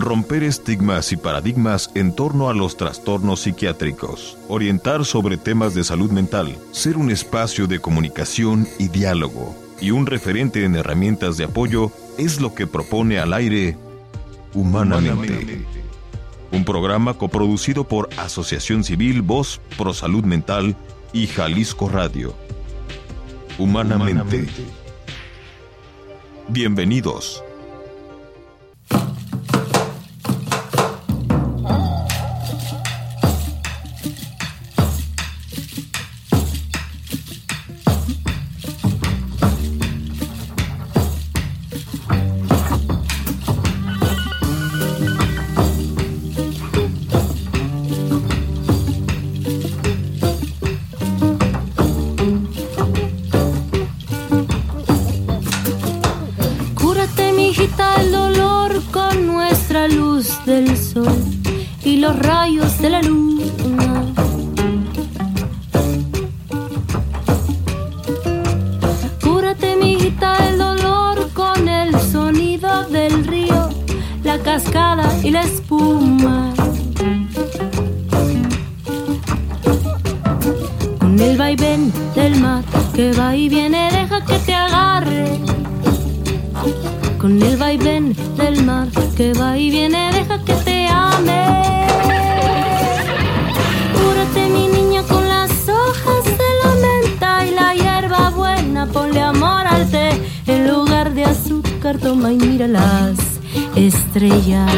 Romper estigmas y paradigmas en torno a los trastornos psiquiátricos. Orientar sobre temas de salud mental. Ser un espacio de comunicación y diálogo. Y un referente en herramientas de apoyo es lo que propone al aire Humanamente. Un programa coproducido por Asociación Civil Voz Pro Salud Mental y Jalisco Radio. Humanamente. Bienvenidos. estrellas.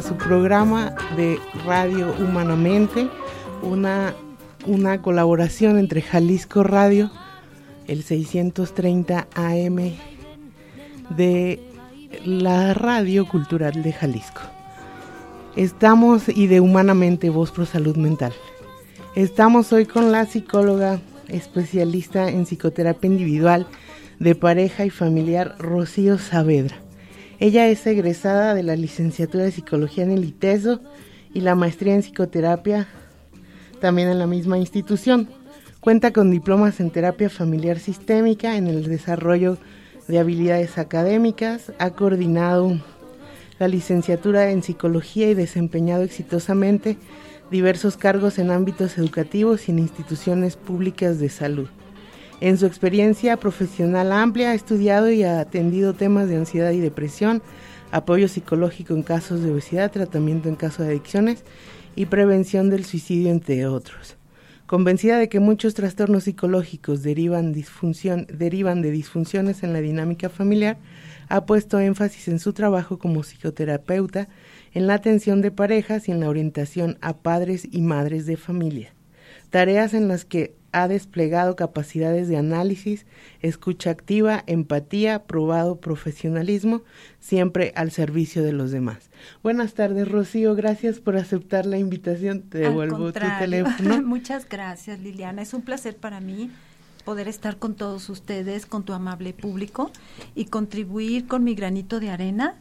Su programa de Radio Humanamente, una, una colaboración entre Jalisco Radio, el 630 AM de la Radio Cultural de Jalisco. Estamos y de Humanamente Voz Pro Salud Mental. Estamos hoy con la psicóloga especialista en psicoterapia individual de pareja y familiar Rocío Saavedra. Ella es egresada de la licenciatura de Psicología en el ITESO y la maestría en Psicoterapia también en la misma institución. Cuenta con diplomas en terapia familiar sistémica, en el desarrollo de habilidades académicas, ha coordinado la licenciatura en psicología y desempeñado exitosamente diversos cargos en ámbitos educativos y en instituciones públicas de salud. En su experiencia profesional amplia ha estudiado y ha atendido temas de ansiedad y depresión, apoyo psicológico en casos de obesidad, tratamiento en casos de adicciones y prevención del suicidio, entre otros. Convencida de que muchos trastornos psicológicos derivan, derivan de disfunciones en la dinámica familiar, ha puesto énfasis en su trabajo como psicoterapeuta en la atención de parejas y en la orientación a padres y madres de familia, tareas en las que ha desplegado capacidades de análisis, escucha activa, empatía, probado profesionalismo, siempre al servicio de los demás. Buenas tardes, Rocío. Gracias por aceptar la invitación. Te devuelvo tu teléfono. Muchas gracias, Liliana. Es un placer para mí poder estar con todos ustedes, con tu amable público y contribuir con mi granito de arena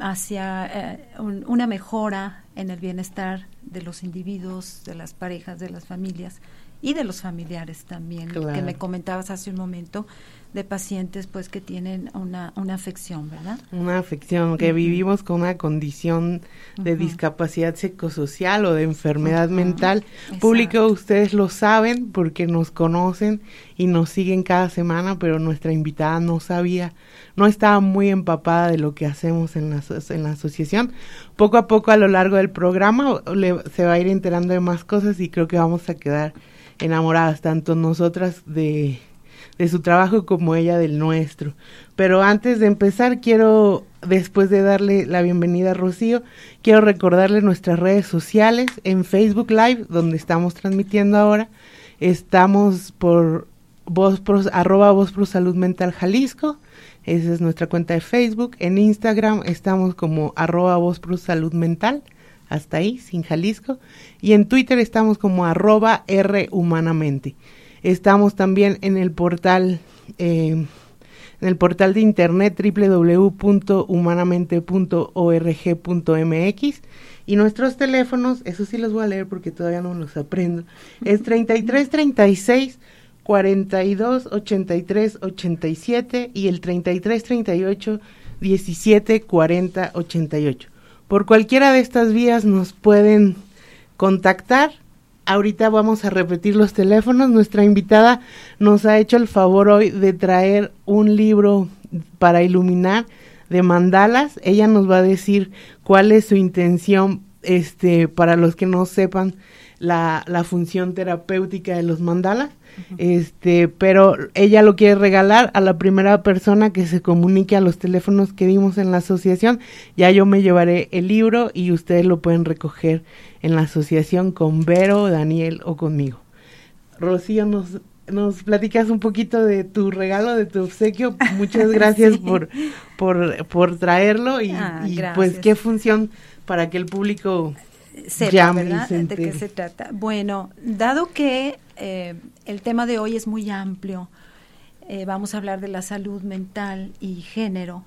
hacia eh, una mejora en el bienestar de los individuos, de las parejas, de las familias y de los familiares también, que me comentabas hace un momento, de pacientes pues que tienen una, una afección, ¿verdad? Una afección, que vivimos con una condición de discapacidad psicosocial o de enfermedad mental. Público, ustedes lo saben porque nos conocen y nos siguen cada semana, pero nuestra invitada no sabía, no estaba muy empapada de lo que hacemos en la, en la asociación. Poco a poco a lo largo del programa se va a ir enterando de más cosas y creo que vamos a quedar enamoradas, tanto nosotras de, de su trabajo como ella del nuestro. Pero antes de empezar, quiero, después de darle la bienvenida a Rocío, quiero recordarle nuestras redes sociales en Facebook Live, donde estamos transmitiendo ahora. Estamos por voz arroba voz pro salud mental Jalisco. Esa es nuestra cuenta de Facebook. En Instagram estamos como arroba voz pro salud mental. Hasta ahí, sin Jalisco. Y en Twitter estamos como arroba R humanamente. Estamos también en el portal, eh, en el portal de internet www.humanamente.org.mx y nuestros teléfonos, eso sí los voy a leer porque todavía no los aprendo, es 3336 42 83 87 y el 33 38 17 40 88. Por cualquiera de estas vías nos pueden contactar. Ahorita vamos a repetir los teléfonos. Nuestra invitada nos ha hecho el favor hoy de traer un libro para iluminar de mandalas. Ella nos va a decir cuál es su intención, este, para los que no sepan la, la función terapéutica de los mandalas este, pero ella lo quiere regalar a la primera persona que se comunique a los teléfonos que dimos en la asociación. Ya yo me llevaré el libro y ustedes lo pueden recoger en la asociación con Vero, Daniel o conmigo. Rocío, nos, nos platicas un poquito de tu regalo, de tu obsequio. Muchas gracias por, por, por traerlo y, ah, y pues qué función para que el público sepa, ¿verdad? ¿De qué se trata? Bueno, dado que eh, el tema de hoy es muy amplio, eh, vamos a hablar de la salud mental y género.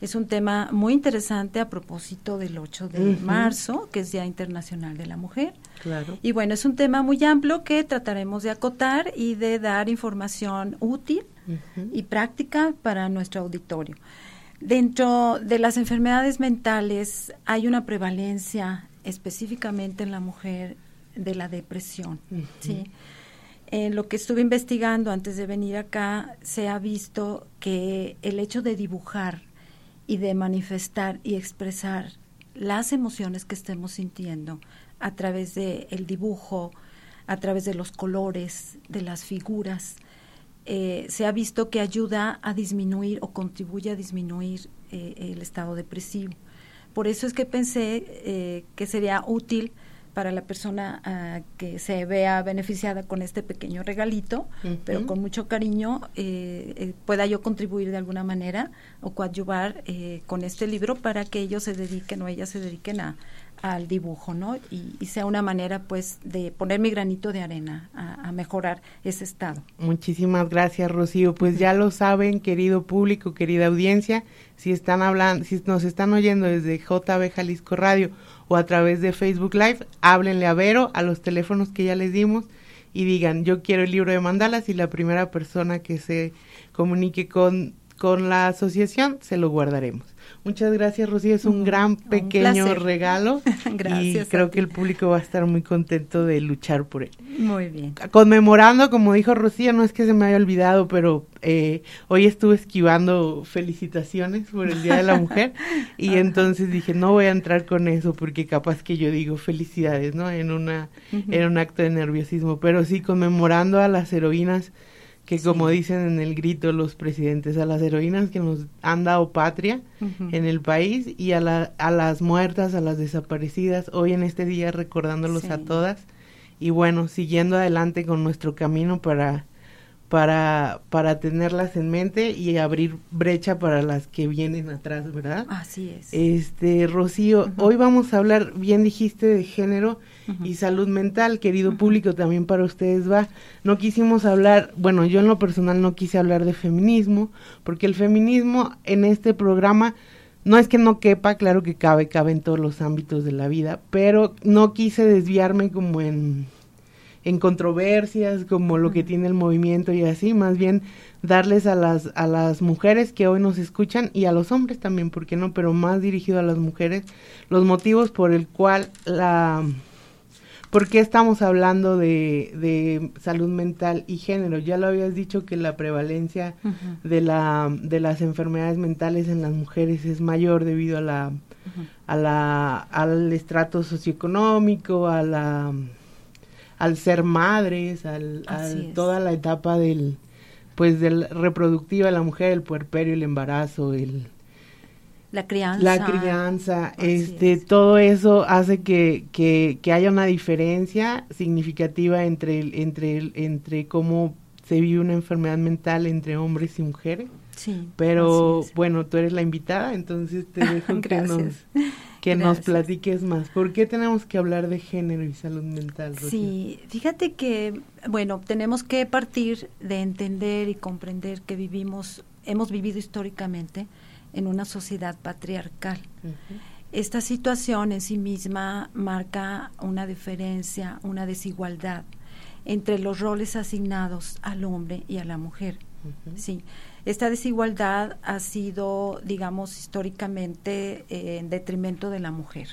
Es un tema muy interesante a propósito del 8 de marzo, que es Día Internacional de la Mujer. Claro. Y bueno, es un tema muy amplio que trataremos de acotar y de dar información útil y práctica para nuestro auditorio. Dentro de las enfermedades mentales hay una prevalencia específicamente en la mujer de la depresión. ¿sí? En lo que estuve investigando antes de venir acá, se ha visto que el hecho de dibujar y de manifestar y expresar las emociones que estemos sintiendo a través del el dibujo, a través de los colores, de las figuras, eh, se ha visto que ayuda a disminuir o contribuye a disminuir eh, el estado depresivo. Por eso es que pensé eh, que sería útil para la persona ah, que se vea beneficiada con este pequeño regalito, pero con mucho cariño eh, eh, pueda yo contribuir de alguna manera o coadyuvar con este libro para que ellos se dediquen o ellas se dediquen a, al dibujo, ¿no? Y, sea una manera, pues, de poner mi granito de arena a, mejorar ese estado. Muchísimas gracias, Rocío. Pues ya lo saben, querido público, querida audiencia, si están hablando, si nos están oyendo desde JB Jalisco Radio o a través de Facebook Live, háblenle a Vero, a los teléfonos que ya les dimos y digan, yo quiero el libro de mandalas y la primera persona que se comunique con, con la asociación, se lo guardaremos. Muchas gracias, Rocío. Es un gran pequeño regalo. gracias. Y creo que el público va a estar muy contento de luchar por él. Muy bien. Conmemorando, como dijo Rocío, no es que se me haya olvidado, pero eh, hoy estuve esquivando felicitaciones por el Día de la Mujer y entonces dije, no voy a entrar con eso porque capaz que yo digo felicidades, ¿no? En, una, en un acto de nerviosismo, pero sí conmemorando a las heroínas que como dicen en el grito los presidentes, a las heroínas que nos han dado patria en el país y a, la, a las muertas, a las desaparecidas, hoy en este día recordándolos a todas. Y bueno, siguiendo adelante con nuestro camino para para, para tenerlas en mente y abrir brecha para las que vienen atrás, ¿verdad? Así es. Este, Rocío, hoy vamos a hablar, bien dijiste, de género y salud mental, querido público, también para ustedes va. No quisimos hablar, bueno, yo en lo personal no quise hablar de feminismo, porque el feminismo en este programa no es que no quepa, claro que cabe, cabe en todos los ámbitos de la vida, pero no quise desviarme como en en controversias como lo que tiene el movimiento y así, más bien darles a las a las mujeres que hoy nos escuchan y a los hombres también, ¿por qué no? Pero más dirigido a las mujeres, los motivos por el cual la ¿Por qué estamos hablando de, de, salud mental y género? Ya lo habías dicho que la prevalencia de, la, de las enfermedades mentales en las mujeres es mayor debido a la, a la, al estrato socioeconómico, a la al ser madres, al, toda la etapa del, pues del reproductiva, la mujer, el puerperio, el embarazo, el la crianza. La crianza, este, todo eso hace que, que, que, haya una diferencia significativa entre, entre, entre cómo se vive una enfermedad mental entre hombres y mujeres. Sí. Pero bueno, tú eres la invitada, entonces te dejo que nos que nos platiques más. ¿Por qué tenemos que hablar de género y salud mental? Sí, fíjate que, bueno, tenemos que partir de entender y comprender que vivimos, hemos vivido históricamente en una sociedad patriarcal. Esta situación en sí misma marca una diferencia, una desigualdad entre los roles asignados al hombre y a la mujer. Sí, esta desigualdad ha sido, digamos, históricamente eh, en detrimento de la mujer,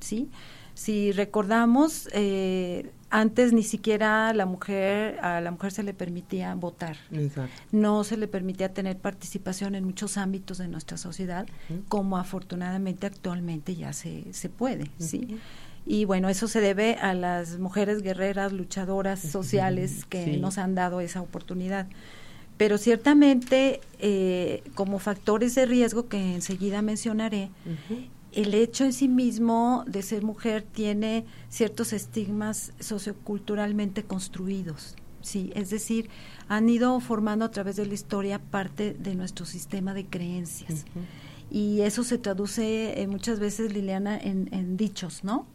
¿sí? Si recordamos, eh, antes ni siquiera la mujer, a la mujer se le permitía votar. No se le permitía tener participación en muchos ámbitos de nuestra sociedad, como afortunadamente actualmente ya se, se puede, ¿sí? Y bueno, eso se debe a las mujeres guerreras, luchadoras sociales que nos han dado esa oportunidad. Pero ciertamente eh, como factores de riesgo que enseguida mencionaré, el hecho en sí mismo de ser mujer tiene ciertos estigmas socioculturalmente construidos. Sí, es decir, han ido formando a través de la historia parte de nuestro sistema de creencias. Y eso se traduce eh, muchas veces, Liliana, en, dichos, ¿no?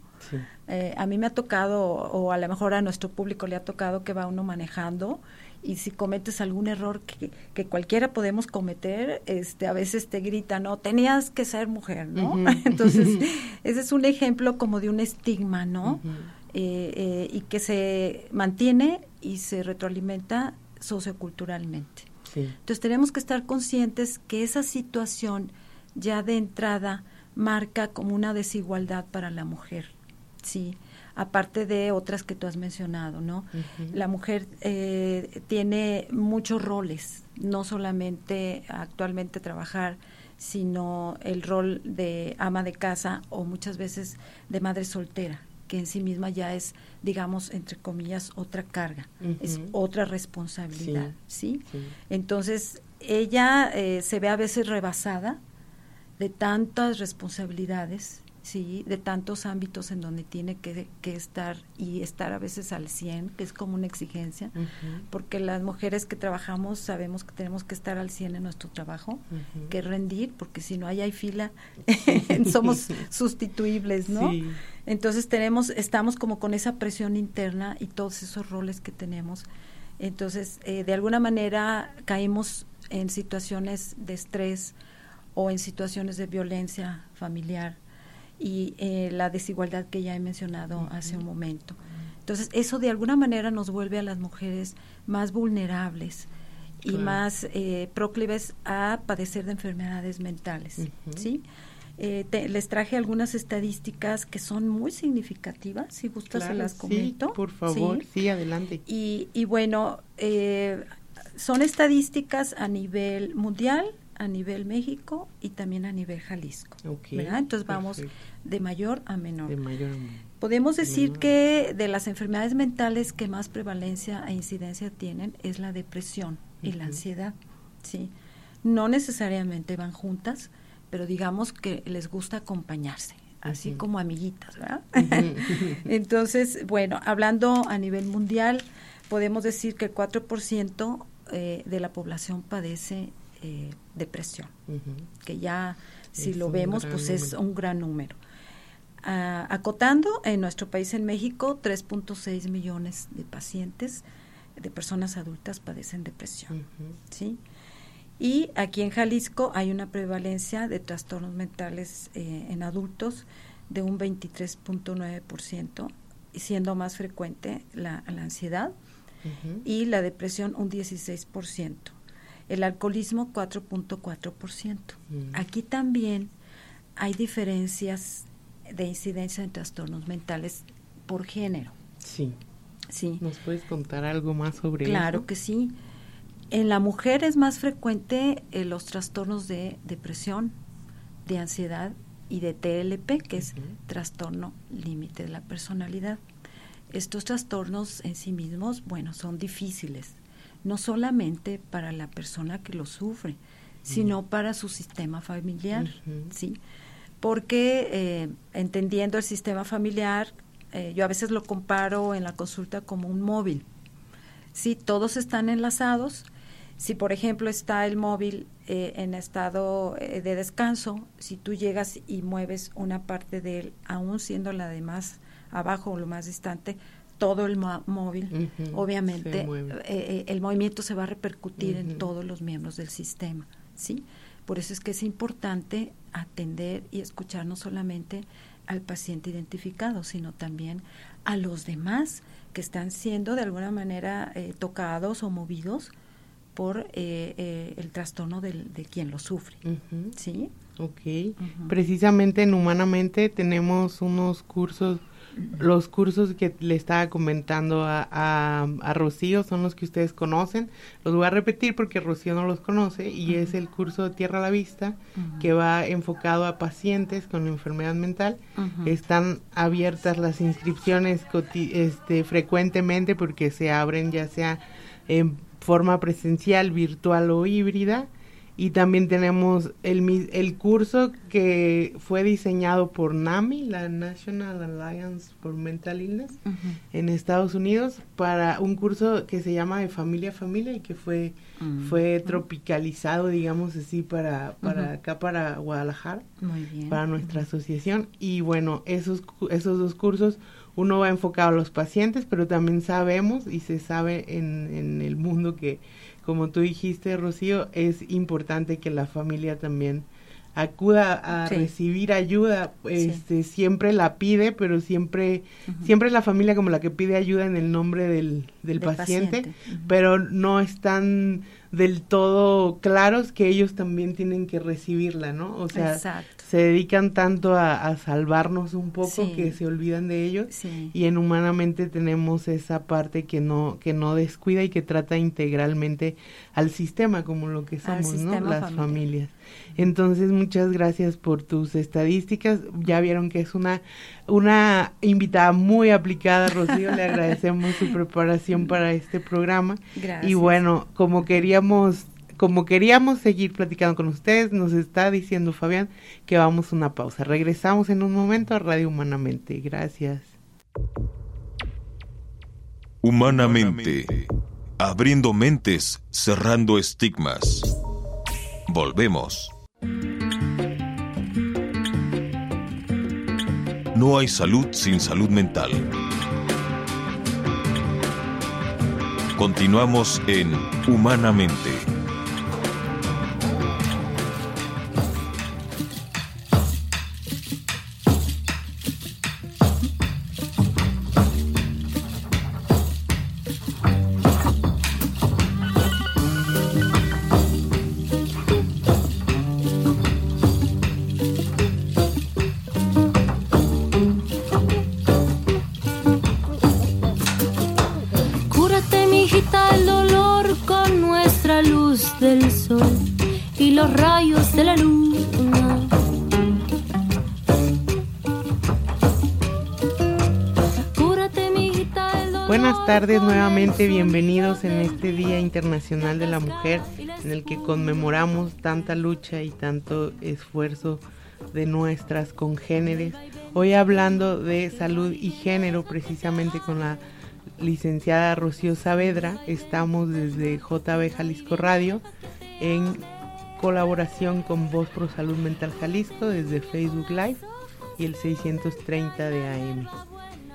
Eh, a mí me ha tocado, o a lo mejor a nuestro público le ha tocado que va uno manejando y si cometes algún error que, que, cualquiera podemos cometer, este, a veces te grita, no, tenías que ser mujer, ¿no? Entonces, ese es un ejemplo como de un estigma, ¿no? Eh, eh, y que se mantiene y se retroalimenta socioculturalmente. Entonces, tenemos que estar conscientes que esa situación ya de entrada marca como una desigualdad para la mujer, ¿sí? aparte de otras que tú has mencionado, ¿no? La mujer eh, tiene muchos roles, no solamente actualmente trabajar, sino el rol de ama de casa o muchas veces de madre soltera, que en sí misma ya es, digamos, entre comillas, otra carga, es otra responsabilidad, ¿sí? Entonces, ella eh, se ve a veces rebasada de tantas responsabilidades sí, de tantos ámbitos en donde tiene que, estar y estar a veces al 100, que es como una exigencia, porque las mujeres que trabajamos sabemos que tenemos que estar al 100 en nuestro trabajo, que rendir, porque si no hay, hay fila, somos sustituibles, ¿no? Entonces tenemos, estamos como con esa presión interna y todos esos roles que tenemos. Entonces, eh, de alguna manera caemos en situaciones de estrés o en situaciones de violencia familiar y eh, la desigualdad que ya he mencionado hace un momento. Entonces, eso de alguna manera nos vuelve a las mujeres más vulnerables y más eh, proclives a padecer de enfermedades mentales, ¿sí? Eh, les traje algunas estadísticas que son muy significativas, si gustas se las comento. Sí, por favor, sí, adelante. Y, y bueno, son estadísticas a nivel mundial, a nivel México y también a nivel Jalisco. Entonces vamos de mayor a menor. Podemos decir que de las enfermedades mentales que más prevalencia e incidencia tienen es la depresión y la ansiedad. ¿sí? No necesariamente van juntas, pero digamos que les gusta acompañarse así como amiguitas, ¿verdad? Entonces, bueno, hablando a nivel mundial, podemos decir que el 4% eh, de la población padece eh, depresión, que ya si lo vemos, pues es un gran número. Ah, acotando, en nuestro país, en México, 3.6 millones de pacientes, de personas adultas, padecen depresión. ¿sí? Y aquí en Jalisco hay una prevalencia de trastornos mentales eh, en adultos de un 23.9%, siendo más frecuente la, ansiedad y la depresión un 16% el alcoholismo 4.4%. Mm. Aquí también hay diferencias de incidencia en trastornos mentales por género. Sí. Sí. ¿Nos puedes contar algo más sobre eso? Claro que sí. En la mujer es más frecuente eh, los trastornos de depresión, de ansiedad y de TLP, que es trastorno límite de la personalidad. Estos trastornos en sí mismos, bueno, son difíciles no solamente para la persona que lo sufre, sino para su sistema familiar, ¿sí? Porque eh, entendiendo el sistema familiar, eh, yo a veces lo comparo en la consulta como un móvil. Sí, todos están enlazados. Si, por ejemplo, está el móvil eh, en estado eh, de descanso, si tú llegas y mueves una parte de él, aún siendo la de más abajo o lo más distante, todo el móvil, obviamente, eh, el movimiento se va a repercutir en todos los miembros del sistema, ¿sí? Por eso es que es importante atender y escuchar no solamente al paciente identificado, sino también a los demás que están siendo de alguna manera eh, tocados o movidos por eh, eh, el trastorno del, de quien lo sufre. ¿Sí? Ok. Precisamente en Humanamente tenemos unos cursos los cursos que le estaba comentando a, a, Rocío son los que ustedes conocen. Los voy a repetir porque Rocío no los conoce y es el curso de Tierra a la Vista que va enfocado a pacientes con enfermedad mental. Están abiertas las inscripciones este, frecuentemente porque se abren ya sea en forma presencial, virtual o híbrida y también tenemos el, el curso que fue diseñado por NAMI, la National Alliance for Mental Illness, en Estados Unidos, para un curso que se llama de familia a familia y que fue, fue tropicalizado, digamos así, para, para acá, para Guadalajara, para nuestra asociación. Y bueno, esos, esos dos cursos, uno va enfocado a los pacientes, pero también sabemos y se sabe en, en el mundo que como tú dijiste, Rocío, es importante que la familia también acuda a recibir ayuda, este, siempre la pide, pero siempre, siempre es la familia como la que pide ayuda en el nombre del, del, paciente, pero no están del todo claros que ellos también tienen que recibirla, ¿no? O sea, se dedican tanto a, salvarnos un poco que se olvidan de ellos y en humanamente tenemos esa parte que no que no descuida y que trata integralmente al sistema como lo que somos, ¿no? Las familias. Entonces, muchas gracias por tus estadísticas. Ya vieron que es una una invitada muy aplicada, Rocío. Le agradecemos su preparación para este programa. Gracias. Y bueno, como queríamos como queríamos seguir platicando con ustedes, nos está diciendo Fabián que vamos a una pausa. Regresamos en un momento a Radio Humanamente. Gracias. Humanamente. Abriendo mentes, cerrando estigmas. Volvemos. No hay salud sin salud mental. Continuamos en Humanamente. Bienvenidos en este Día Internacional de la Mujer en el que conmemoramos tanta lucha y tanto esfuerzo de nuestras congéneres. Hoy hablando de salud y género precisamente con la licenciada Rocío Saavedra, estamos desde JB Jalisco Radio en colaboración con Voz Pro Salud Mental Jalisco desde Facebook Live y el 630 de AM.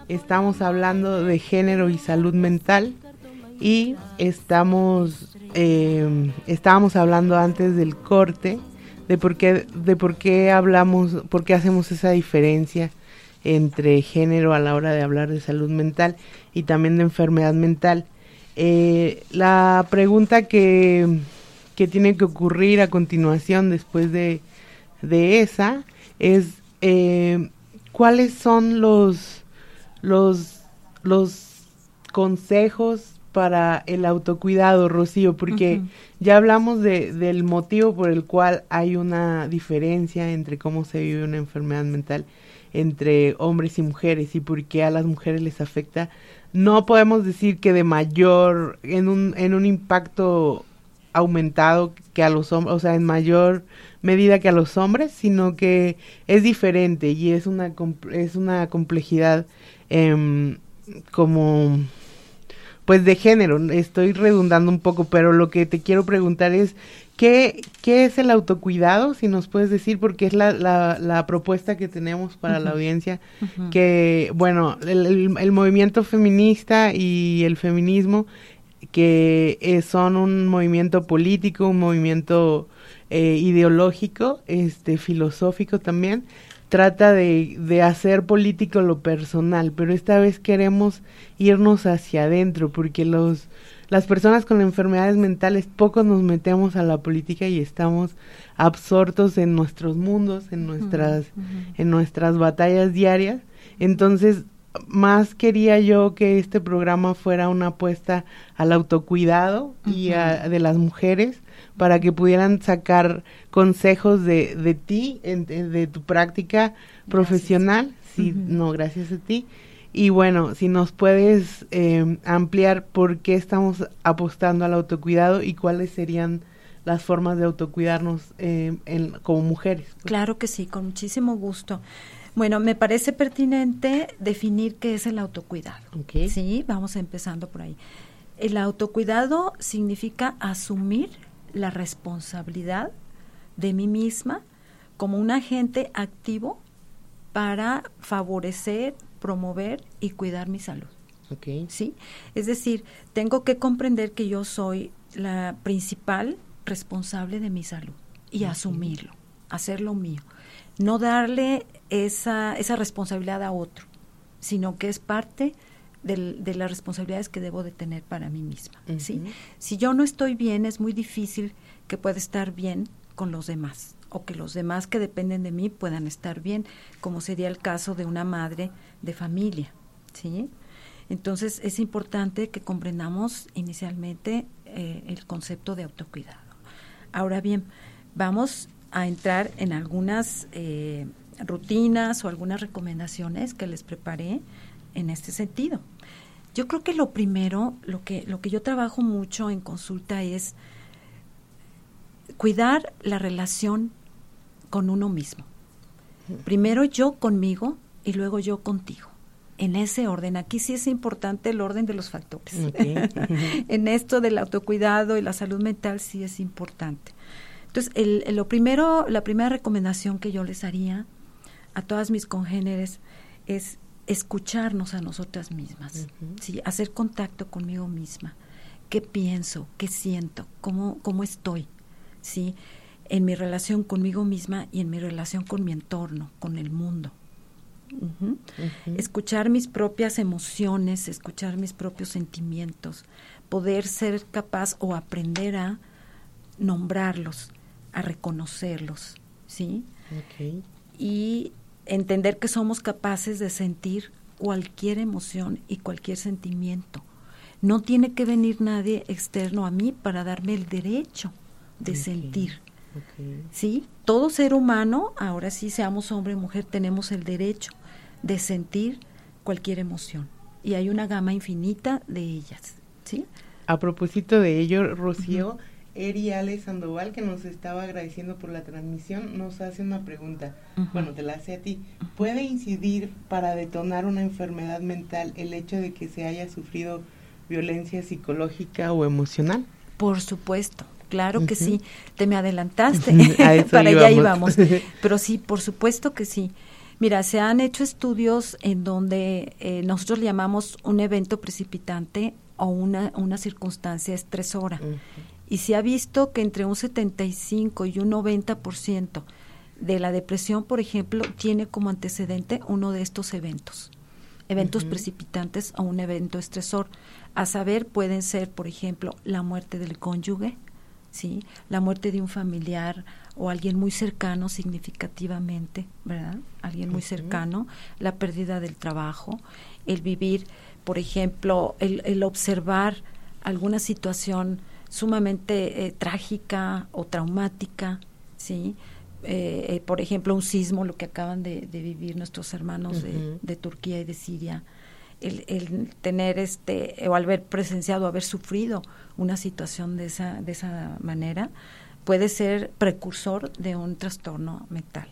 Estamos hablando de género y salud mental y estamos eh, estábamos hablando antes del corte de por qué de por qué hablamos, por qué hacemos esa diferencia entre género a la hora de hablar de salud mental y también de enfermedad mental. Eh, la pregunta que, que, tiene que ocurrir a continuación después de, de esa es eh, cuáles son los los, los consejos para el autocuidado, Rocío, porque ya hablamos de, del motivo por el cual hay una diferencia entre cómo se vive una enfermedad mental entre hombres y mujeres y por qué a las mujeres les afecta. No podemos decir que de mayor, en un, en un impacto aumentado que a los hombres, o sea, en mayor medida que a los hombres, sino que es diferente y es una, es una complejidad Em, como pues de género. Estoy redundando un poco, pero lo que te quiero preguntar es, ¿qué, qué es el autocuidado? Si nos puedes decir, porque es la, la, propuesta que tenemos para la audiencia, que, bueno, el, el, movimiento feminista y el feminismo, que eh, son un movimiento político, un movimiento eh, ideológico, este, filosófico también, trata de, de, hacer político lo personal, pero esta vez queremos irnos hacia adentro, porque los, las personas con enfermedades mentales poco nos metemos a la política y estamos absortos en nuestros mundos, en nuestras, en nuestras batallas diarias. Entonces, más quería yo que este programa fuera una apuesta al autocuidado y a, de las mujeres para que pudieran sacar consejos de, de ti, de tu práctica profesional. Sí, no, gracias a ti. Y bueno, si nos puedes eh, ampliar por qué estamos apostando al autocuidado y cuáles serían las formas de autocuidarnos eh, como mujeres. Claro que sí, con muchísimo gusto. Bueno, me parece pertinente definir qué es el autocuidado. Sí, vamos empezando por ahí. El autocuidado significa asumir la responsabilidad de mí misma como un agente activo para favorecer, promover y cuidar mi salud. ¿Sí? Es decir, tengo que comprender que yo soy la principal responsable de mi salud y asumirlo, hacerlo mío. No darle esa, esa responsabilidad a otro, sino que es parte de las responsabilidades que debo de tener para mí misma. ¿sí? Si yo no estoy bien, es muy difícil que pueda estar bien con los demás o que los demás que dependen de mí puedan estar bien, como sería el caso de una madre de familia. ¿sí? Entonces es importante que comprendamos inicialmente eh, el concepto de autocuidado. Ahora bien, vamos a entrar en algunas eh, rutinas o algunas recomendaciones que les preparé en este sentido. Yo creo que lo primero, lo que, lo que yo trabajo mucho en consulta es cuidar la relación con uno mismo. Primero yo conmigo y luego yo contigo. En ese orden. Aquí sí es importante el orden de los factores. en esto del autocuidado y la salud mental sí es importante. Entonces, el, lo primero, la primera recomendación que yo les haría a todas mis congéneres es escucharnos a nosotras mismas, ¿sí? hacer contacto conmigo misma, qué pienso, qué siento, cómo, cómo estoy, ¿sí? en mi relación conmigo misma y en mi relación con mi entorno, con el mundo. Escuchar mis propias emociones, escuchar mis propios sentimientos, poder ser capaz o aprender a nombrarlos, a reconocerlos, ¿sí? Y entender que somos capaces de sentir cualquier emoción y cualquier sentimiento. No tiene que venir nadie externo a mí para darme el derecho de sentir. ¿Sí? Todo ser humano, ahora sí seamos hombre o mujer, tenemos el derecho de sentir cualquier emoción. Y hay una gama infinita de ellas. ¿Sí? A propósito de ello, Rocío, Eri Ale Sandoval, que nos estaba agradeciendo por la transmisión, nos hace una pregunta. Bueno, te la hace a ti. ¿Puede incidir para detonar una enfermedad mental el hecho de que se haya sufrido violencia psicológica o emocional? Por supuesto. Claro que sí, te me adelantaste, para allá íbamos. Pero sí, por supuesto que sí. Mira, se han hecho estudios en donde eh, nosotros llamamos un evento precipitante o una, una circunstancia estresora y se ha visto que entre un 75 y un 90% de la depresión, por ejemplo, tiene como antecedente uno de estos eventos, eventos precipitantes o un evento estresor. A saber, pueden ser, por ejemplo, la muerte del cónyuge, ¿sí? la muerte de un familiar o alguien muy cercano significativamente, ¿verdad? Alguien muy cercano, la pérdida del trabajo, el vivir, por ejemplo, el, el observar alguna situación sumamente eh, trágica o traumática, ¿sí? Eh, eh, por ejemplo, un sismo, lo que acaban de, vivir nuestros hermanos de, Turquía y de Siria, el, tener este, o haber presenciado, haber sufrido una situación de esa, de esa manera, puede ser precursor de un trastorno mental.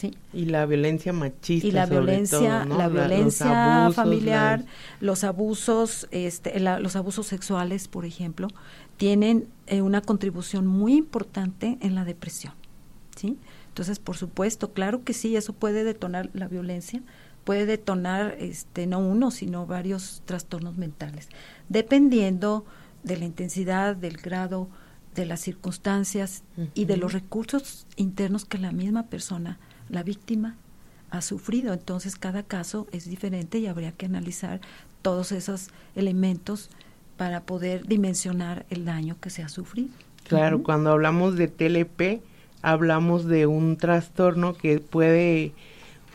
Sí. Y la violencia machista. Y la sobre violencia, todo, ¿no? la los violencia abusos, familiar, las- los abusos, este, la- los abusos sexuales, por ejemplo, tienen eh, una contribución muy importante en la depresión, ¿sí? Entonces, por supuesto, claro que sí, eso puede detonar la violencia, puede detonar, este, no uno, sino varios trastornos mentales, dependiendo de la intensidad, del grado, de las circunstancias y de los recursos internos que la misma persona, la víctima, ha sufrido. Entonces, cada caso es diferente y habría que analizar todos esos elementos para poder dimensionar el daño que se ha sufrido. Claro, cuando hablamos de TLP, hablamos de un trastorno que puede,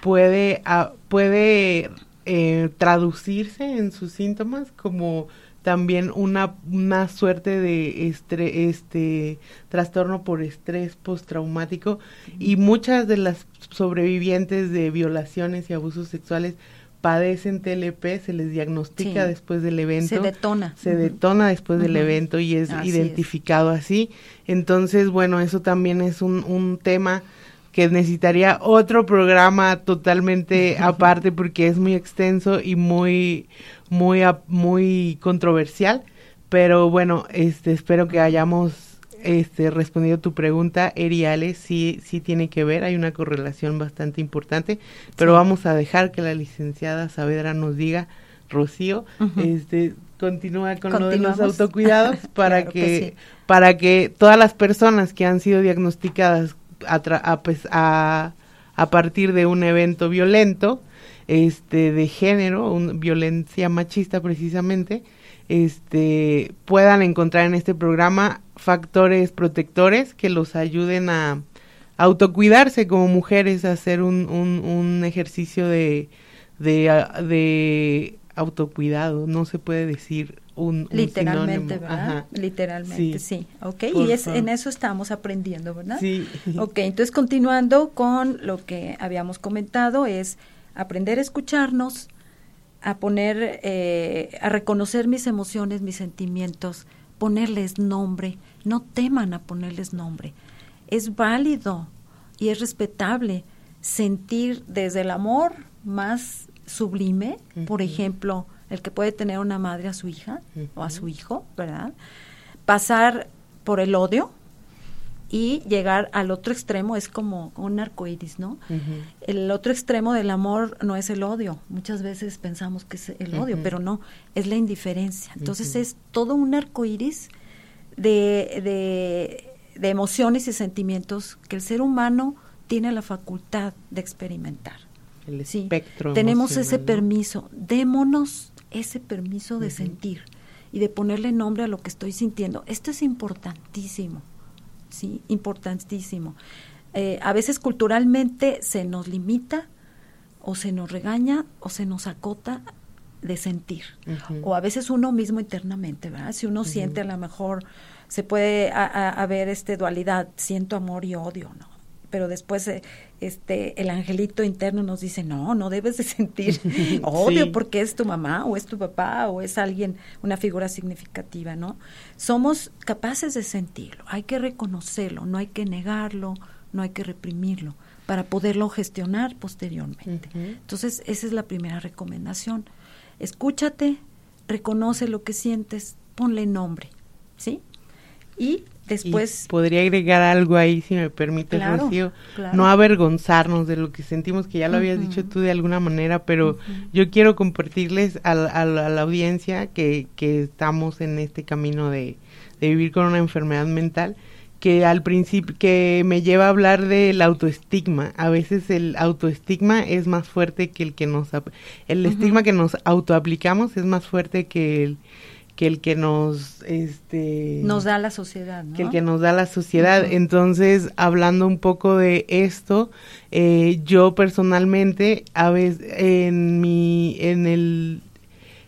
puede, ah, puede eh, traducirse en sus síntomas como también una, una suerte de estre- este trastorno por estrés postraumático y muchas de las sobrevivientes de violaciones y abusos sexuales padecen TLP, se les diagnostica Sí. después del evento Se detona. se detona después del evento y es Así es. identificado así. Entonces, bueno, eso también es un, un tema que necesitaría otro programa totalmente aparte porque es muy extenso y muy muy muy controversial, pero bueno, este espero que hayamos este respondido tu pregunta, Eriales, sí sí tiene que ver, hay una correlación bastante importante, pero Sí. vamos a dejar que la licenciada Saavedra nos diga Rocío, este continúa con lo de los autocuidados para Claro que que, sí. para que todas las personas que han sido diagnosticadas a, pues, a, a partir de un evento violento este de género, un, violencia machista precisamente, este puedan encontrar en este programa factores protectores que los ayuden a autocuidarse como mujeres, a hacer un, un, un ejercicio de, de, de autocuidado, no se puede decir un, un Literalmente, sinónimo. ¿verdad? Ajá. Literalmente, Sí. sí. Ok, Por y es, favor. en eso estamos aprendiendo, ¿verdad? Sí. Ok, entonces continuando con lo que habíamos comentado es aprender a escucharnos, a poner, eh, a reconocer mis emociones, mis sentimientos, ponerles nombre, no teman a ponerles nombre. Es válido y es respetable sentir desde el amor más sublime, por ejemplo, el que puede tener una madre a su hija o a su hijo, ¿verdad? Pasar por el odio, y llegar al otro extremo es como un arcoíris, ¿no? El otro extremo del amor no es el odio. Muchas veces pensamos que es el odio, pero no, es la indiferencia. Entonces es todo un arcoíris de, de, de emociones y sentimientos que el ser humano tiene la facultad de experimentar. El Sí, espectro. tenemos ese permiso, démonos ese permiso de sentir y de ponerle nombre a lo que estoy sintiendo. Esto es importantísimo, sí, importantísimo. Eh, a veces culturalmente se nos limita o se nos regaña o se nos acota de sentir. O a veces uno mismo internamente, ¿verdad? Si uno siente a lo mejor, se puede haber este dualidad, siento amor y odio, ¿no? Pero después eh, este el angelito interno nos dice, no, no debes de sentir odio Sí. porque es tu mamá o es tu papá o es alguien, una figura significativa, ¿no? Somos capaces de sentirlo, hay que reconocerlo, no hay que negarlo, no hay que reprimirlo para poderlo gestionar posteriormente. Entonces, esa es la primera recomendación. Escúchate, reconoce lo que sientes, ponle nombre, ¿sí? Y después... Y podría agregar algo ahí, si me permite, Claro, Rocío. claro. No avergonzarnos de lo que sentimos, que ya lo habías dicho tú de alguna manera, pero yo quiero compartirles a, la- a la a la audiencia que, que estamos en este camino de, de vivir con una enfermedad mental, que al principio, que me lleva a hablar del autoestigma. A veces el autoestigma es más fuerte que el que nos... El estigma que nos autoaplicamos es más fuerte que el que el que nos este nos da la sociedad, ¿no? que el que nos da la sociedad. Entonces, hablando un poco de esto, eh, yo personalmente, a veces, en mi, en el,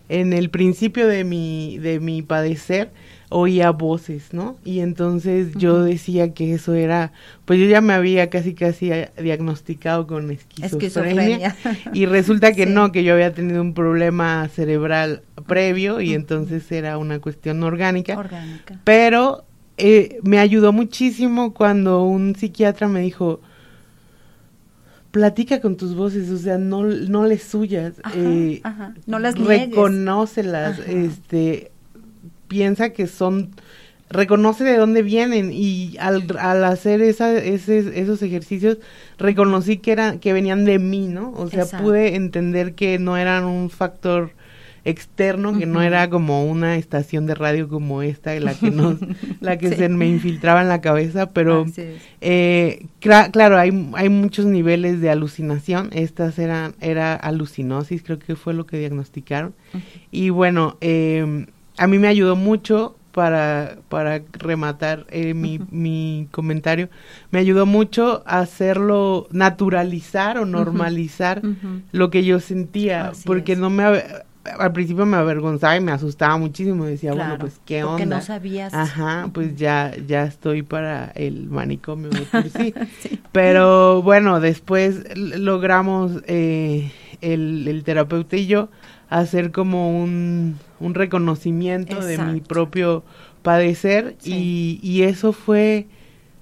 en el principio de mi, de mi padecer, oía voces, ¿no? Y entonces yo decía que eso era, pues yo ya me había casi casi eh, diagnosticado con esquizofrenia, Esquizofrenia. y resulta que Sí. no, que yo había tenido un problema cerebral previo y entonces era una cuestión orgánica. Orgánica. Pero eh, me ayudó muchísimo cuando un psiquiatra me dijo, platica con tus voces, o sea, no, no les suyas, eh, no las reconócelas, este, piensa que son, reconoce de dónde vienen y al, al hacer esa, ese, esos ejercicios reconocí que eran, que venían de mí, ¿no? O sea, pude entender que no eran un factor externo que no era como una estación de radio como esta la que nos la que se me infiltraba en la cabeza pero eh, claro hay hay muchos niveles de alucinación. Estas eran era alucinosis creo que fue lo que diagnosticaron. Y bueno eh, a mí me ayudó mucho para, para rematar eh, mi, mi, comentario, me ayudó mucho a hacerlo naturalizar o normalizar lo que yo sentía, porque no me al principio me avergonzaba y me asustaba muchísimo. Decía, bueno, pues qué onda. Porque no sabías. Ajá, pues ya, ya estoy para el manicomio por sí. Pero bueno, después logramos eh, el, el, terapeuta y yo hacer como un, un reconocimiento de mi propio padecer y, y eso fue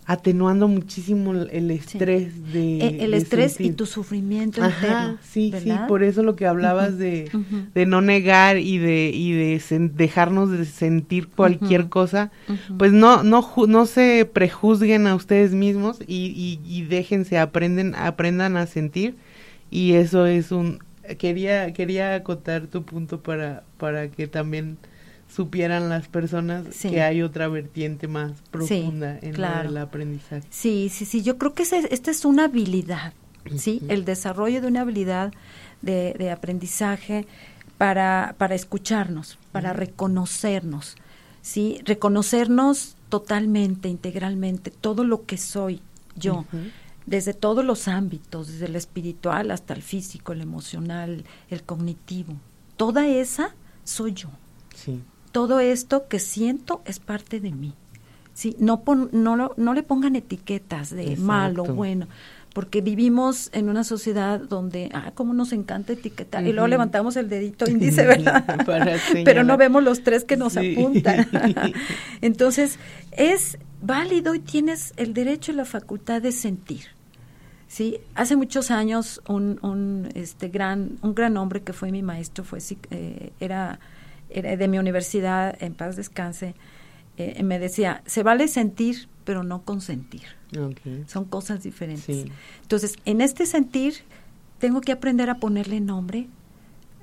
atenuando muchísimo el estrés de e, el, estrés y tu sufrimiento interno sí sí por eso lo que hablabas de, de no negar y de y de dejarnos de sentir cualquier cosa pues no no no se prejuzguen a ustedes mismos y, y, y déjense aprenden aprendan a sentir y eso es un quería quería acotar tu punto para para que también supieran las personas que hay otra vertiente más profunda en el aprendizaje. Sí, sí, sí, yo creo que esta es una habilidad, ¿sí? El desarrollo de una habilidad de, aprendizaje para, para escucharnos, para reconocernos, ¿sí? Reconocernos totalmente, integralmente, todo lo que soy yo. Desde todos los ámbitos, desde el espiritual hasta el físico, el emocional, el cognitivo. Toda esa soy yo. Sí todo esto que siento es parte de mí. ¿sí? No, no, no le pongan etiquetas de malo, bueno, porque vivimos en una sociedad donde, ah, cómo nos encanta etiquetar, y luego levantamos el dedito índice, ¿verdad? Pero no vemos los tres que nos apuntan. Entonces, es válido y tienes el derecho y la facultad de sentir. Sí, hace muchos años un, un este gran un gran hombre que fue mi maestro fue eh, era de mi universidad, en paz descanse, eh, me decía, se vale sentir, pero no consentir. Son cosas diferentes. Entonces, en este sentir, tengo que aprender a ponerle nombre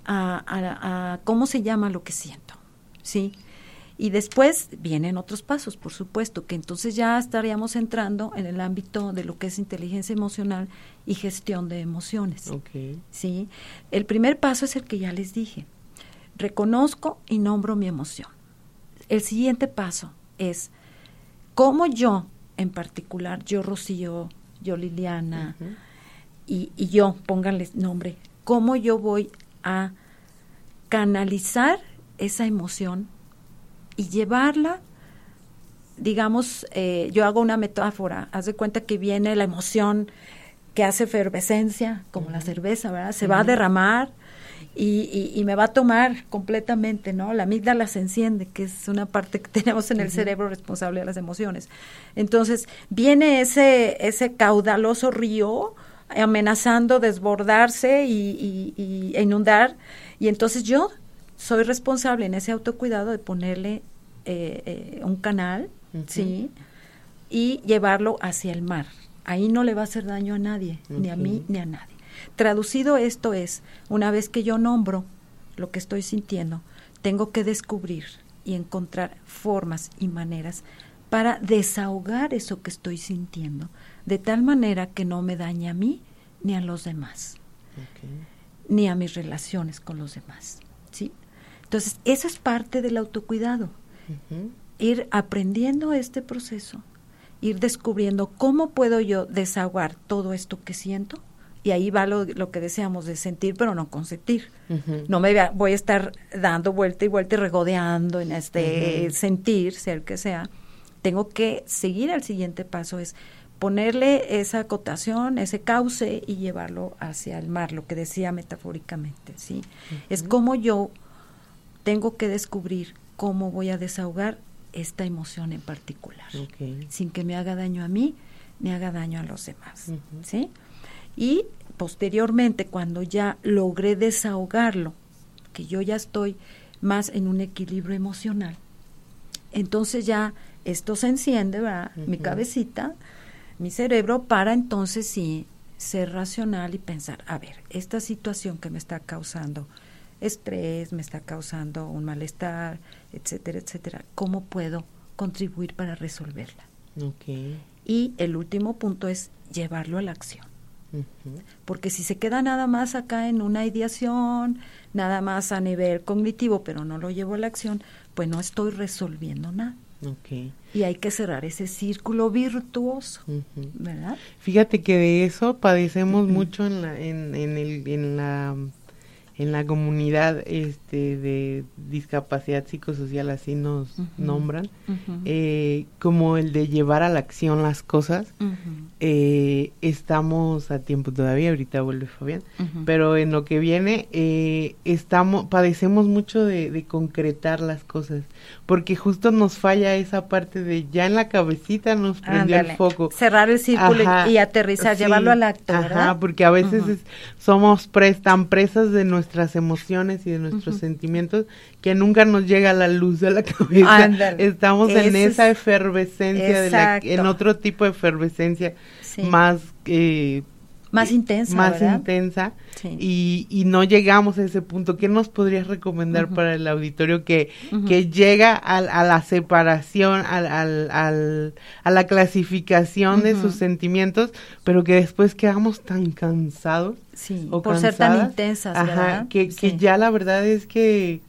a, cómo se llama lo que siento. ¿Sí? Y después vienen otros pasos, por supuesto, que entonces ya estaríamos entrando en el ámbito de lo que es inteligencia emocional y gestión de emociones. ¿sí? El primer paso es el que ya les dije, reconozco y nombro mi emoción. El siguiente paso es cómo yo, en particular, yo Rocío, yo Liliana, y, y, yo, pónganles nombre, cómo yo voy a canalizar esa emoción y llevarla, digamos, eh, yo hago una metáfora, haz de cuenta que viene la emoción que hace efervescencia, como la cerveza, ¿verdad? Se va a derramar y, y, me va a tomar completamente, ¿no? La amígdala se enciende, que es una parte que tenemos en el cerebro responsable de las emociones. Entonces, viene ese, ese caudaloso río amenazando desbordarse y, y, e inundar, y entonces yo soy responsable en ese autocuidado de ponerle eh, eh, un canal, ¿sí? Y llevarlo hacia el mar. Ahí no le va a hacer daño a nadie, ni a mí ni a nadie. Traducido esto es, una vez que yo nombro lo que estoy sintiendo, tengo que descubrir y encontrar formas y maneras para desahogar eso que estoy sintiendo, de tal manera que no me dañe a mí ni a los demás, ni a mis relaciones con los demás. ¿sí? Entonces, eso es parte del autocuidado, ir aprendiendo este proceso, ir descubriendo cómo puedo yo desahogar todo esto que siento y ahí va lo, que deseamos de sentir pero no consentir. No me voy a estar dando vuelta y vuelta y regodeando en este sentir, ser que sea. Tengo que seguir al siguiente paso, es ponerle esa acotación, ese cauce y llevarlo hacia el mar, lo que decía metafóricamente, ¿sí? Es como yo tengo que descubrir cómo voy a desahogar esta emoción en particular, sin que me haga daño a mí ni haga daño a los demás, ¿sí? Y posteriormente, cuando ya logré desahogarlo, que yo ya estoy más en un equilibrio emocional, entonces ya esto se enciende, ¿verdad? Mi cabecita, mi cerebro, para entonces sí ser racional y pensar, a ver, esta situación que me está causando estrés, me está causando un malestar, etcétera, etcétera, ¿cómo puedo contribuir para resolverla? Okay. Y el último punto es llevarlo a la acción. Porque si se queda nada más acá en una ideación, nada más a nivel cognitivo, pero no lo llevo a la acción, pues no estoy resolviendo nada. Okay. Y hay que cerrar ese círculo virtuoso, ¿verdad? Fíjate que de eso padecemos mucho en la, en, en, el, en la en la comunidad este de discapacidad psicosocial así nos nombran eh, como el de llevar a la acción las cosas eh, estamos a tiempo todavía ahorita vuelve Fabián pero en lo que viene eh, estamos padecemos mucho de, concretar las cosas porque justo nos falla esa parte de ya en la cabecita nos prendió el foco. cerrar el círculo y, aterrizar llevarlo al acto ajá, porque a veces somos tan presas de nuestra nuestras emociones y de nuestros sentimientos que nunca nos llega la luz de la cabeza. Estamos en esa efervescencia, de la, en otro tipo de efervescencia más... Eh, más intensa, más intensa. Y, y, no llegamos a ese punto. ¿Qué nos podrías recomendar para el auditorio que, que llega a, la separación, al, al, a la clasificación de sus sentimientos, pero que después quedamos tan cansados? Sí, por ser tan intensas, Ajá, que, que ya la verdad es que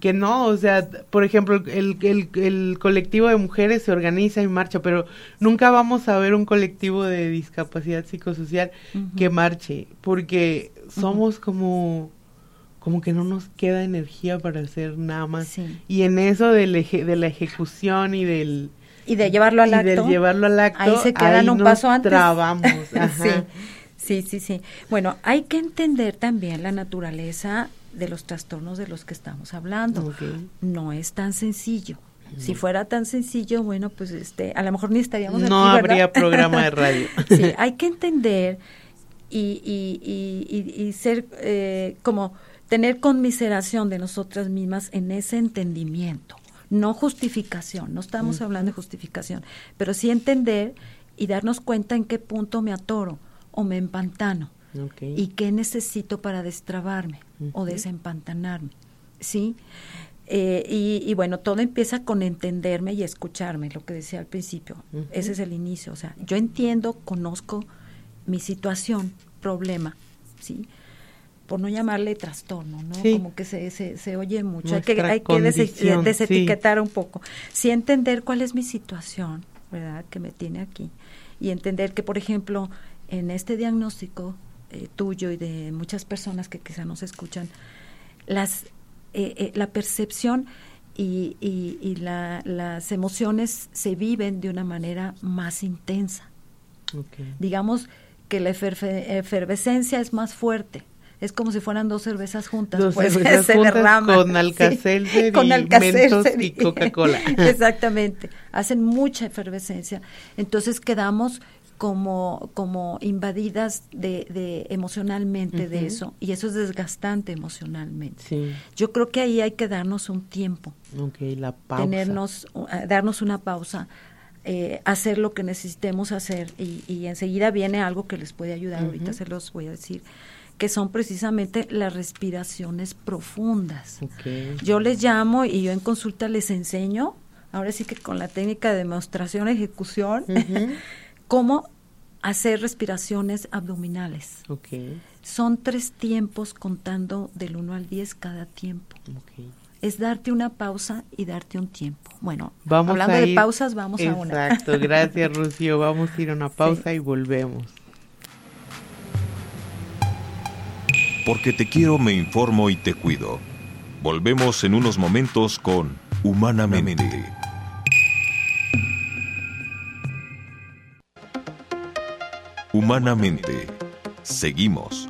que no, o sea, por ejemplo, el, el, el, colectivo de mujeres se organiza y marcha, pero nunca vamos a ver un colectivo de discapacidad psicosocial que marche, porque somos como como que no nos queda energía para hacer nada más. Y en eso del de la ejecución y del y de llevarlo al acto. de llevarlo al acto, ahí se quedan un paso antes. Trabamos. sí. Sí, sí, sí. Bueno, hay que entender también la naturaleza de los trastornos de los que estamos hablando. No es tan sencillo. Si fuera tan sencillo, bueno, pues este, a lo mejor ni estaríamos no aquí, No habría programa de radio. sí, hay que entender y, y, y, ser eh, como tener conmiseración de nosotras mismas en ese entendimiento, no justificación, no estamos hablando de justificación, pero sí entender y darnos cuenta en qué punto me atoro o me empantano y qué necesito para destrabarme o desempantanarme, ¿sí? Eh, y, bueno, todo empieza con entenderme y escucharme, lo que decía al principio. Ese es el inicio. O sea, yo entiendo, conozco mi situación, problema, ¿sí? Por no llamarle trastorno, ¿no? Como que se, se, oye mucho. hay que, hay que desetiquetar un poco. Sí entender cuál es mi situación, ¿verdad? Que me tiene aquí. Y entender que, por ejemplo, en este diagnóstico eh, tuyo y de muchas personas que quizá nos escuchan, las, eh, eh, la percepción y, y, las emociones se viven de una manera más intensa. Digamos que la efervescencia es más fuerte. Es como si fueran dos cervezas juntas, dos pues cervezas se juntas con alcacelser y, y Coca-Cola. Exactamente, hacen mucha efervescencia. Entonces quedamos como, como invadidas de, de emocionalmente de eso y eso es desgastante emocionalmente. Yo creo que ahí hay que darnos un tiempo. la pausa. Tenernos, darnos una pausa, eh, hacer lo que necesitemos hacer y, y, enseguida viene algo que les puede ayudar, ahorita se los voy a decir que son precisamente las respiraciones profundas. Yo les llamo y yo en consulta les enseño, ahora sí que con la técnica de demostración, ejecución, cómo hacer respiraciones abdominales. Son tres tiempos contando del 1 al 10 cada tiempo. Es darte una pausa y darte un tiempo. Bueno, hablando de pausas, vamos a una. Exacto, gracias Rocío. Vamos a ir a una pausa y volvemos. Porque te quiero, me informo y te cuido. Volvemos en unos momentos con Humanamente. Humanamente. Seguimos.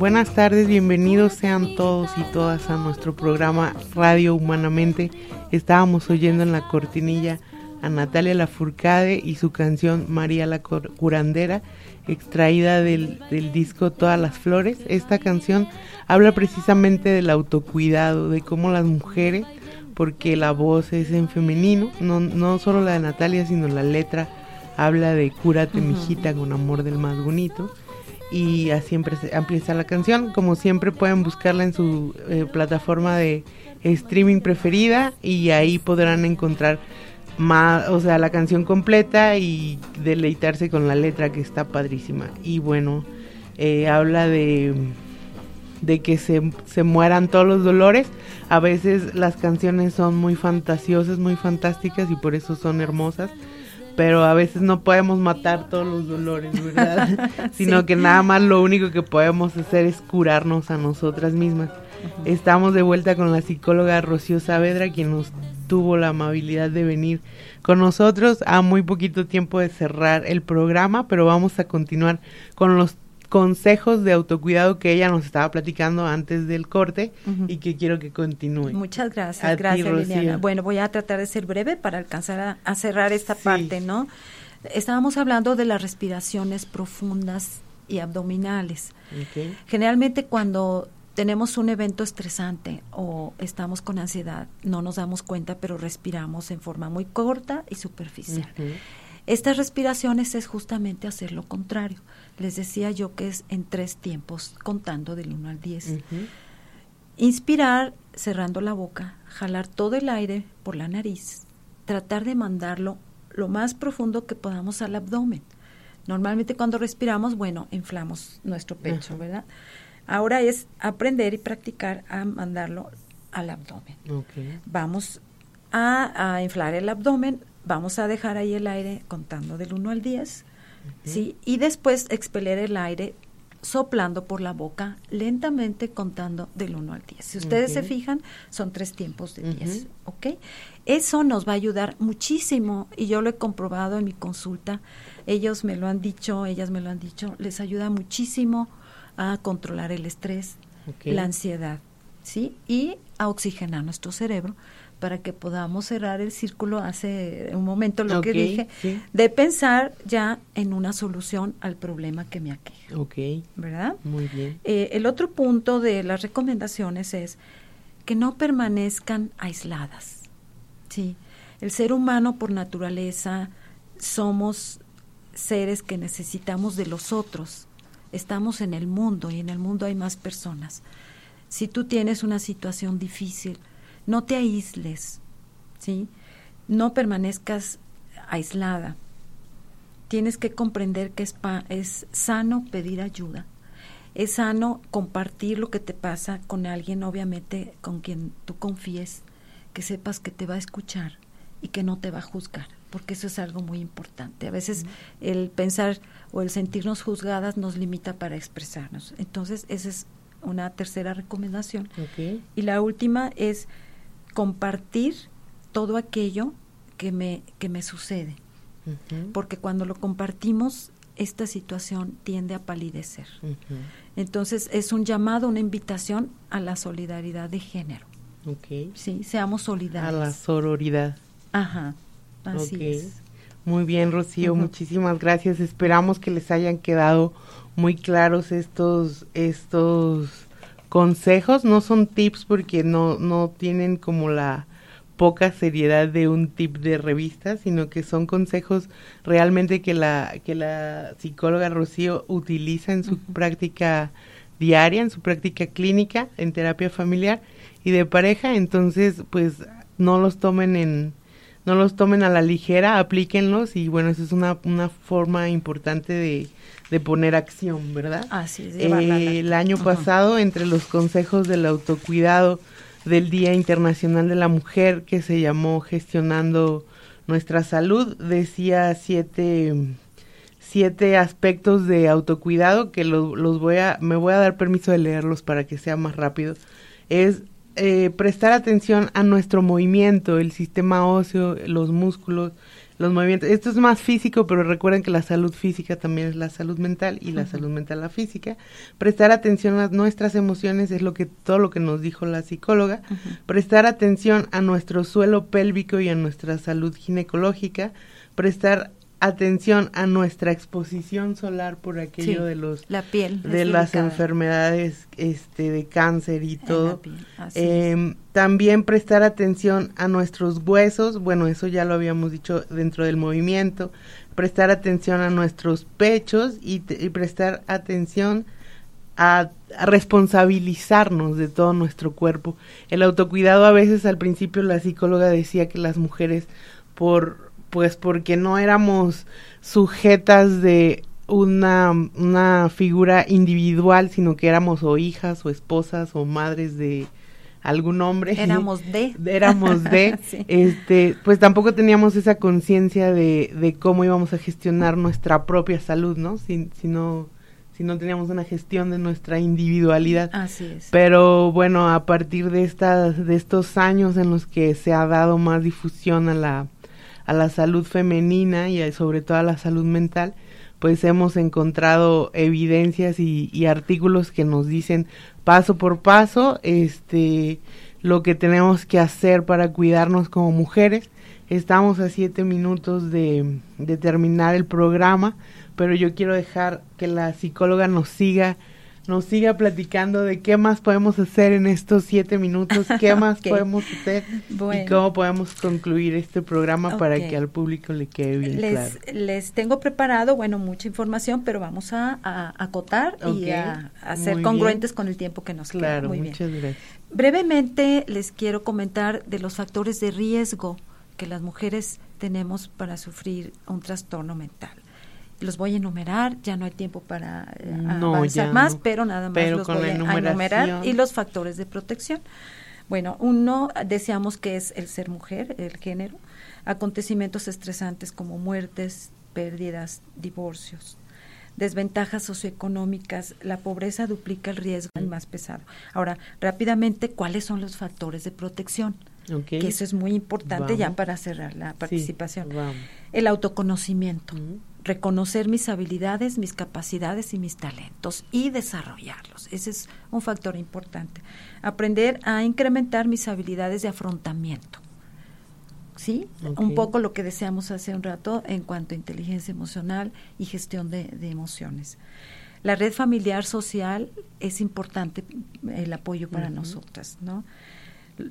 Buenas tardes, bienvenidos sean todos y todas a nuestro programa Radio Humanamente. Estábamos oyendo en la cortinilla a Natalia Lafourcade y su canción María la Curandera, extraída del, del, disco Todas las Flores. Esta canción habla precisamente del autocuidado, de cómo las mujeres, porque la voz es en femenino, no, no solo la de Natalia, sino la letra habla de cúrate, mijita, con amor del más bonito y así empieza la canción. Como siempre pueden buscarla en su eh, plataforma de streaming preferida y ahí podrán encontrar más, o sea, la canción completa y deleitarse con la letra que está padrísima. Y bueno, eh, habla de, de que se, se mueran todos los dolores. A veces las canciones son muy fantasiosas, muy fantásticas y por eso son hermosas pero a veces no podemos matar todos los dolores, ¿verdad? Sino que nada más lo único que podemos hacer es curarnos a nosotras mismas. Estamos de vuelta con la psicóloga Rocío Saavedra, quien nos tuvo la amabilidad de venir con nosotros a muy poquito tiempo de cerrar el programa, pero vamos a continuar con los consejos de autocuidado que ella nos estaba platicando antes del corte y que quiero que continúe. Muchas gracias, gracias Liliana. Bueno, voy a tratar de ser breve para alcanzar a, cerrar esta parte, ¿no? Estábamos hablando de las respiraciones profundas y abdominales. Generalmente cuando tenemos un evento estresante o estamos con ansiedad, no nos damos cuenta, pero respiramos en forma muy corta y superficial. Estas respiraciones es justamente hacer lo contrario. Les decía yo que es en tres tiempos, contando del 1 al 10. Inspirar cerrando la boca, jalar todo el aire por la nariz, tratar de mandarlo lo más profundo que podamos al abdomen. Normalmente cuando respiramos, bueno, inflamos nuestro pecho, ¿verdad? Ahora es aprender y practicar a mandarlo al abdomen. Vamos a, a, inflar el abdomen, vamos a dejar ahí el aire contando del 1 al 10 ¿sí? Y después expeler el aire soplando por la boca lentamente contando del 1 al 10. Si ustedes se fijan, son tres tiempos de 10, ¿ok? Eso nos va a ayudar muchísimo y yo lo he comprobado en mi consulta. Ellos me lo han dicho, ellas me lo han dicho, les ayuda muchísimo a controlar el estrés, la ansiedad, ¿sí? Y a oxigenar nuestro cerebro para que podamos cerrar el círculo hace un momento lo que dije, de pensar ya en una solución al problema que me aqueja. Ok. ¿Verdad? Muy bien. Eh, el otro punto de las recomendaciones es que no permanezcan aisladas. Sí. El ser humano por naturaleza somos seres que necesitamos de los otros. Estamos en el mundo y en el mundo hay más personas. Si tú tienes una situación difícil, no te aísles, ¿sí? No permanezcas aislada. Tienes que comprender que es, es sano pedir ayuda. Es sano compartir lo que te pasa con alguien, obviamente, con quien tú confíes, que sepas que te va a escuchar y que no te va a juzgar, porque eso es algo muy importante. A veces el pensar o el sentirnos juzgadas nos limita para expresarnos. Entonces, esa es una tercera recomendación. Y la última es compartir todo aquello que me, que me sucede. Porque cuando lo compartimos, esta situación tiende a palidecer. Entonces, es un llamado, una invitación a la solidaridad de género. Okay. Sí, seamos solidarios. A la sororidad. Ajá, así es. Muy bien, Rocío, muchísimas gracias. Esperamos que les hayan quedado muy claros estos, estos consejos, no son tips porque no, no tienen como la poca seriedad de un tip de revista, sino que son consejos realmente que la, que la psicóloga Rocío utiliza en su práctica diaria, en su práctica clínica, en terapia familiar y de pareja, entonces pues no los tomen en, no los tomen a la ligera, aplíquenlos y bueno, eso es una, una forma importante de, de poner acción, ¿verdad? Así es. Eh, el año pasado, entre los consejos del autocuidado del Día Internacional de la Mujer, que se llamó Gestionando Nuestra Salud, decía siete, siete aspectos de autocuidado que los, los voy a, me voy a dar permiso de leerlos para que sea más rápido. Es eh, prestar atención a nuestro movimiento, el sistema óseo, los músculos, los movimientos. Esto es más físico, pero recuerden que la salud física también es la salud mental y la salud mental la física. Prestar atención a nuestras emociones es lo que todo lo que nos dijo la psicóloga. Prestar atención a nuestro suelo pélvico y a nuestra salud ginecológica. Prestar atención a nuestra exposición solar por aquello de los la piel de las enfermedades este de cáncer y todo. eh, también prestar atención a nuestros huesos bueno eso ya lo habíamos dicho dentro del movimiento prestar atención a nuestros pechos y, prestar atención a, a, responsabilizarnos de todo nuestro cuerpo. El autocuidado a veces al principio la psicóloga decía que las mujeres por pues porque no éramos sujetas de una, una figura individual, sino que éramos o hijas o esposas o madres de algún hombre. Éramos de. Éramos de. este, pues tampoco teníamos esa conciencia de, de cómo íbamos a gestionar nuestra propia salud, ¿no? Si, si no si no teníamos una gestión de nuestra individualidad. Así es. Pero bueno, a partir de estas de estos años en los que se ha dado más difusión a la a la salud femenina y sobre todo a la salud mental, pues hemos encontrado evidencias y, artículos que nos dicen paso por paso este lo que tenemos que hacer para cuidarnos como mujeres. Estamos a siete minutos de, de terminar el programa, pero yo quiero dejar que la psicóloga nos siga nos siga platicando de qué más podemos hacer en estos siete minutos, qué más podemos hacer y cómo podemos concluir este programa para que al público le quede bien les, claro. Les tengo preparado, bueno, mucha información, pero vamos a, acotar y a, ser congruentes con el tiempo que nos queda. Muy muchas gracias. Brevemente les quiero comentar de los factores de riesgo que las mujeres tenemos para sufrir un trastorno mental los voy a enumerar, ya no hay tiempo para eh, avanzar más, pero nada más los voy a enumerar y los factores de protección. Bueno, uno deseamos que es el ser mujer, el género, acontecimientos estresantes como muertes, pérdidas, divorcios, desventajas socioeconómicas, la pobreza duplica el riesgo el más pesado. Ahora, rápidamente, ¿cuáles son los factores de protección? Que eso es muy importante ya para cerrar la participación. el autoconocimiento reconocer mis habilidades, mis capacidades y mis talentos y desarrollarlos. Ese es un factor importante. Aprender a incrementar mis habilidades de afrontamiento. ¿Sí? Un poco lo que deseamos hace un rato en cuanto a inteligencia emocional y gestión de, emociones. La red familiar social es importante el apoyo para nosotras, ¿no?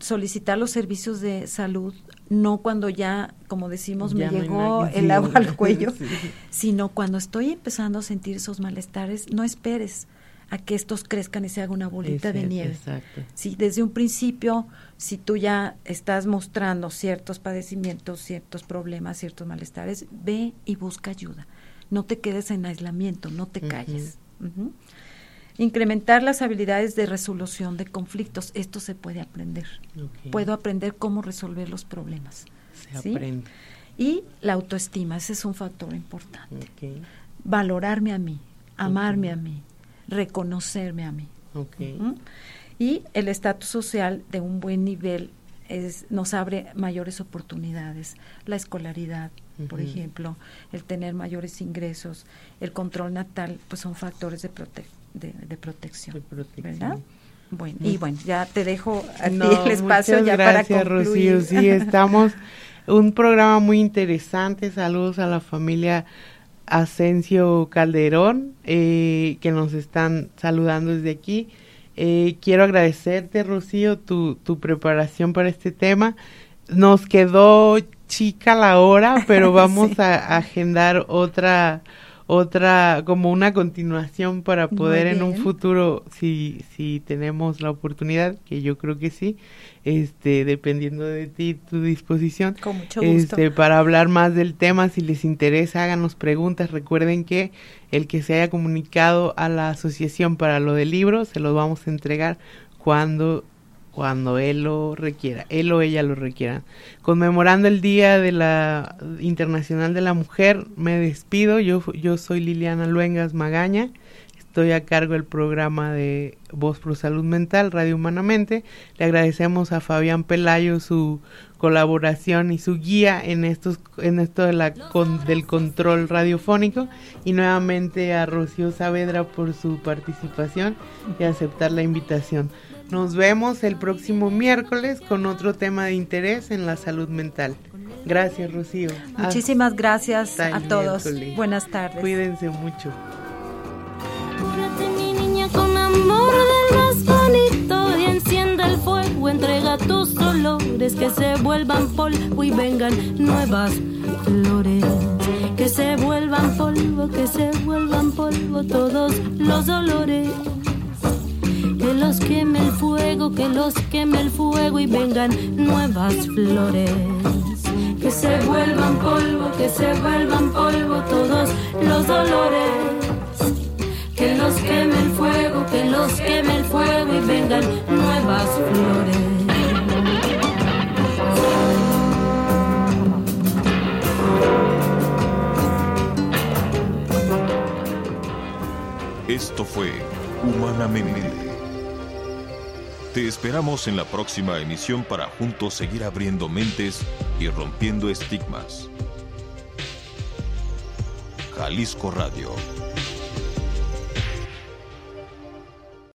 Solicitar los servicios de salud, no cuando ya, como decimos, me llegó el agua al cuello, sino cuando estoy empezando a sentir esos malestares, no esperes a que estos crezcan y se haga una bolita de nieve. Exacto. Si desde un principio, si tú ya estás mostrando ciertos padecimientos, ciertos problemas, ciertos malestares, ve y busca ayuda. No te quedes en aislamiento, no te calles. Incrementar las habilidades de resolución de conflictos. Esto se puede aprender. Puedo aprender cómo resolver los problemas. Se aprende. Y la autoestima, ese es un factor importante. Valorarme a mí, amarme a mí, reconocerme a mí. Y el estatus social de un buen nivel es, nos abre mayores oportunidades. La escolaridad, por ejemplo, el tener mayores ingresos, el control natal, pues son factores de protección de, protección, ¿verdad? Bueno, y bueno, ya te dejo a el espacio ya para concluir. Rocío. Sí, estamos un programa muy interesante. Saludos a la familia Asensio Calderón eh, que nos están saludando desde aquí. Eh, quiero agradecerte, Rocío, tu, tu preparación para este tema. Nos quedó chica la hora, pero vamos a agendar otra otra, como una continuación para poder en un futuro, si, si tenemos la oportunidad, que yo creo que sí, este, dependiendo de ti, tu disposición, Con mucho gusto. este, para hablar más del tema, si les interesa, háganos preguntas, recuerden que el que se haya comunicado a la asociación para lo del libro, se los vamos a entregar cuando cuando él lo requiera, él o ella lo requieran. Conmemorando el Día de la Internacional de la Mujer, me despido. Yo, yo soy Liliana Luengas Magaña. Estoy a cargo del programa de Voz Pro Salud Mental, Radio Humanamente. Le agradecemos a Fabián Pelayo su colaboración y su guía en estos en esto de la del control radiofónico y nuevamente a Rocío Saavedra por su participación y aceptar la invitación. Nos vemos el próximo miércoles con otro tema de interés en la salud mental. Gracias, Rocío. Muchísimas gracias a todos. Buenas tardes. Cuídense mucho. mi niña, con amor del más bonito y encienda el fuego, entrega tus olores que se vuelvan polvo y vengan nuevas flores. Que se vuelvan polvo, que se vuelvan polvo todos los olores. Que los queme el fuego, que los queme el fuego y vengan nuevas flores que se vuelvan polvo, que se vuelvan polvo todos los dolores. Que los queme el fuego, que los queme el fuego y vengan nuevas flores. Esto fue Humanamente te esperamos en la próxima emisión para juntos seguir abriendo mentes y rompiendo estigmas. Jalisco Radio